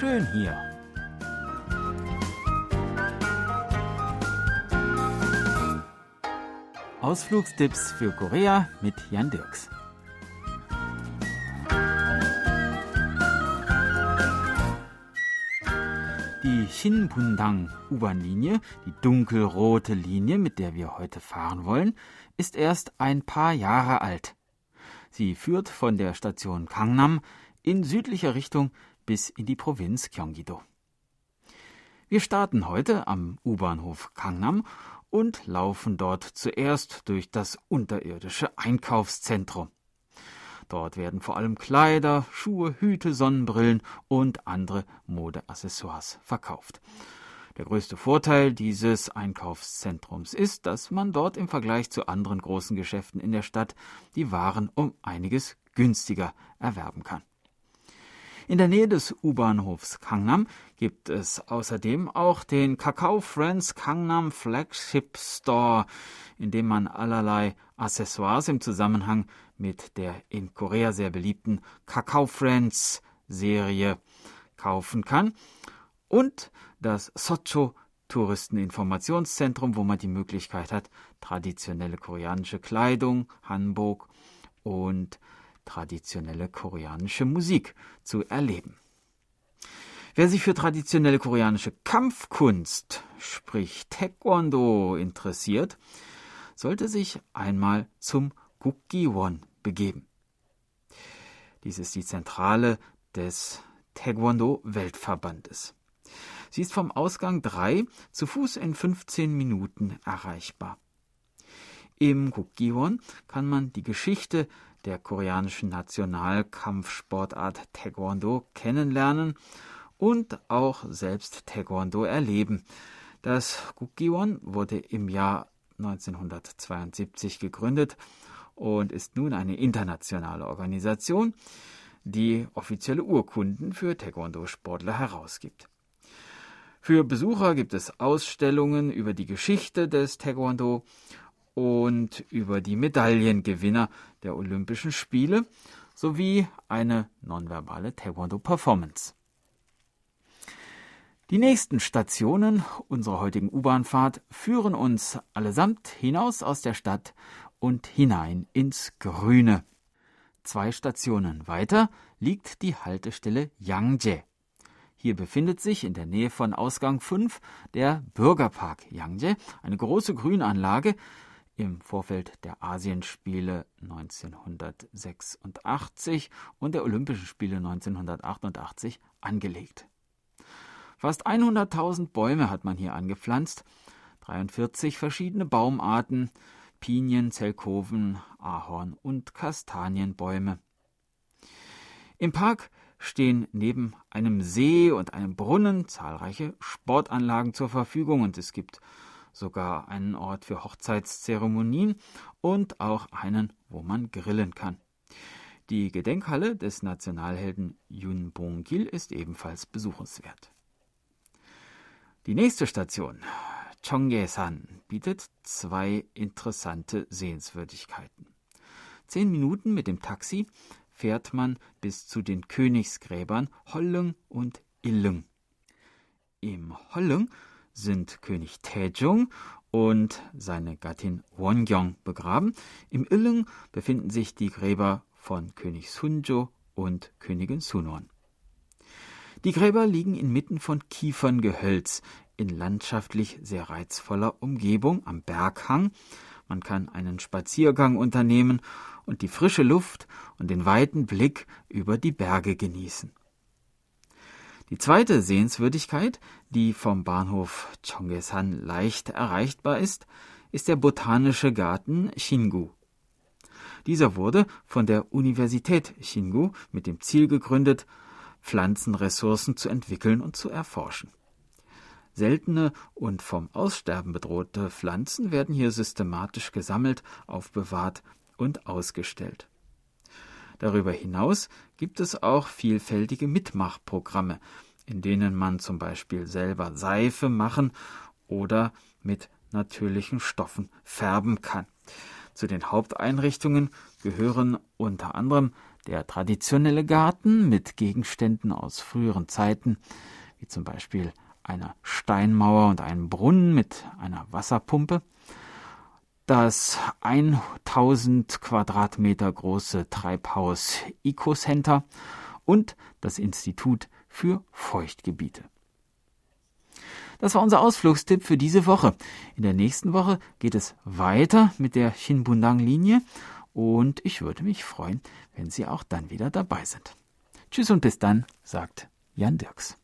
schön hier. Ausflugstipps für Korea mit Jan Dirks. Die Shinbundang U-Bahn-Linie, die dunkelrote Linie, mit der wir heute fahren wollen, ist erst ein paar Jahre alt. Sie führt von der Station Kangnam in südlicher Richtung bis in die Provinz Gyeonggi-do. Wir starten heute am U-Bahnhof Kangnam und laufen dort zuerst durch das unterirdische Einkaufszentrum. Dort werden vor allem Kleider, Schuhe, Hüte, Sonnenbrillen und andere Modeaccessoires verkauft. Der größte Vorteil dieses Einkaufszentrums ist, dass man dort im Vergleich zu anderen großen Geschäften in der Stadt die Waren um einiges günstiger erwerben kann. In der Nähe des U-Bahnhofs Kangnam gibt es außerdem auch den Kakao Friends Kangnam Flagship Store, in dem man allerlei Accessoires im Zusammenhang mit der in Korea sehr beliebten Kakao Friends Serie kaufen kann. Und das Socho Touristeninformationszentrum, wo man die Möglichkeit hat, traditionelle koreanische Kleidung, Hanbok und traditionelle koreanische Musik zu erleben. Wer sich für traditionelle koreanische Kampfkunst, sprich Taekwondo, interessiert, sollte sich einmal zum Gukgiwon begeben. Dies ist die Zentrale des Taekwondo-Weltverbandes. Sie ist vom Ausgang 3 zu Fuß in 15 Minuten erreichbar. Im Gukgiwon kann man die Geschichte der koreanischen Nationalkampfsportart Taekwondo kennenlernen und auch selbst Taekwondo erleben. Das Gukgiwon wurde im Jahr 1972 gegründet und ist nun eine internationale Organisation, die offizielle Urkunden für Taekwondo-Sportler herausgibt. Für Besucher gibt es Ausstellungen über die Geschichte des Taekwondo und über die Medaillengewinner der Olympischen Spiele sowie eine nonverbale Taekwondo-Performance. Die nächsten Stationen unserer heutigen U-Bahnfahrt führen uns allesamt hinaus aus der Stadt und hinein ins Grüne. Zwei Stationen weiter liegt die Haltestelle Yangje. Hier befindet sich in der Nähe von Ausgang 5 der Bürgerpark Yangje, eine große Grünanlage, im Vorfeld der Asienspiele 1986 und der Olympischen Spiele 1988 angelegt. Fast 100.000 Bäume hat man hier angepflanzt, 43 verschiedene Baumarten, Pinien, Zelkoven, Ahorn und Kastanienbäume. Im Park stehen neben einem See und einem Brunnen zahlreiche Sportanlagen zur Verfügung und es gibt sogar einen Ort für Hochzeitszeremonien und auch einen, wo man grillen kann. Die Gedenkhalle des Nationalhelden Yun Bong-gil ist ebenfalls besuchenswert. Die nächste Station, Chongye-san, bietet zwei interessante Sehenswürdigkeiten. Zehn Minuten mit dem Taxi fährt man bis zu den Königsgräbern Hollung und Illung. Im Hollung sind König Taejong und seine Gattin Wongyong begraben. Im Illung befinden sich die Gräber von König Sunjo und Königin Sunon. Die Gräber liegen inmitten von Kieferngehölz in landschaftlich sehr reizvoller Umgebung am Berghang. Man kann einen Spaziergang unternehmen und die frische Luft und den weiten Blick über die Berge genießen. Die zweite Sehenswürdigkeit, die vom Bahnhof Chongesan leicht erreichbar ist, ist der Botanische Garten Shingu. Dieser wurde von der Universität Shingu mit dem Ziel gegründet, Pflanzenressourcen zu entwickeln und zu erforschen. Seltene und vom Aussterben bedrohte Pflanzen werden hier systematisch gesammelt, aufbewahrt und ausgestellt. Darüber hinaus gibt es auch vielfältige Mitmachprogramme, in denen man zum Beispiel selber Seife machen oder mit natürlichen Stoffen färben kann. Zu den Haupteinrichtungen gehören unter anderem der traditionelle Garten mit Gegenständen aus früheren Zeiten, wie zum Beispiel einer Steinmauer und einem Brunnen mit einer Wasserpumpe, das 1000 Quadratmeter große Treibhaus Ecocenter und das Institut für Feuchtgebiete. Das war unser Ausflugstipp für diese Woche. In der nächsten Woche geht es weiter mit der Shinbundang-Linie und ich würde mich freuen, wenn Sie auch dann wieder dabei sind. Tschüss und bis dann, sagt Jan Dirks.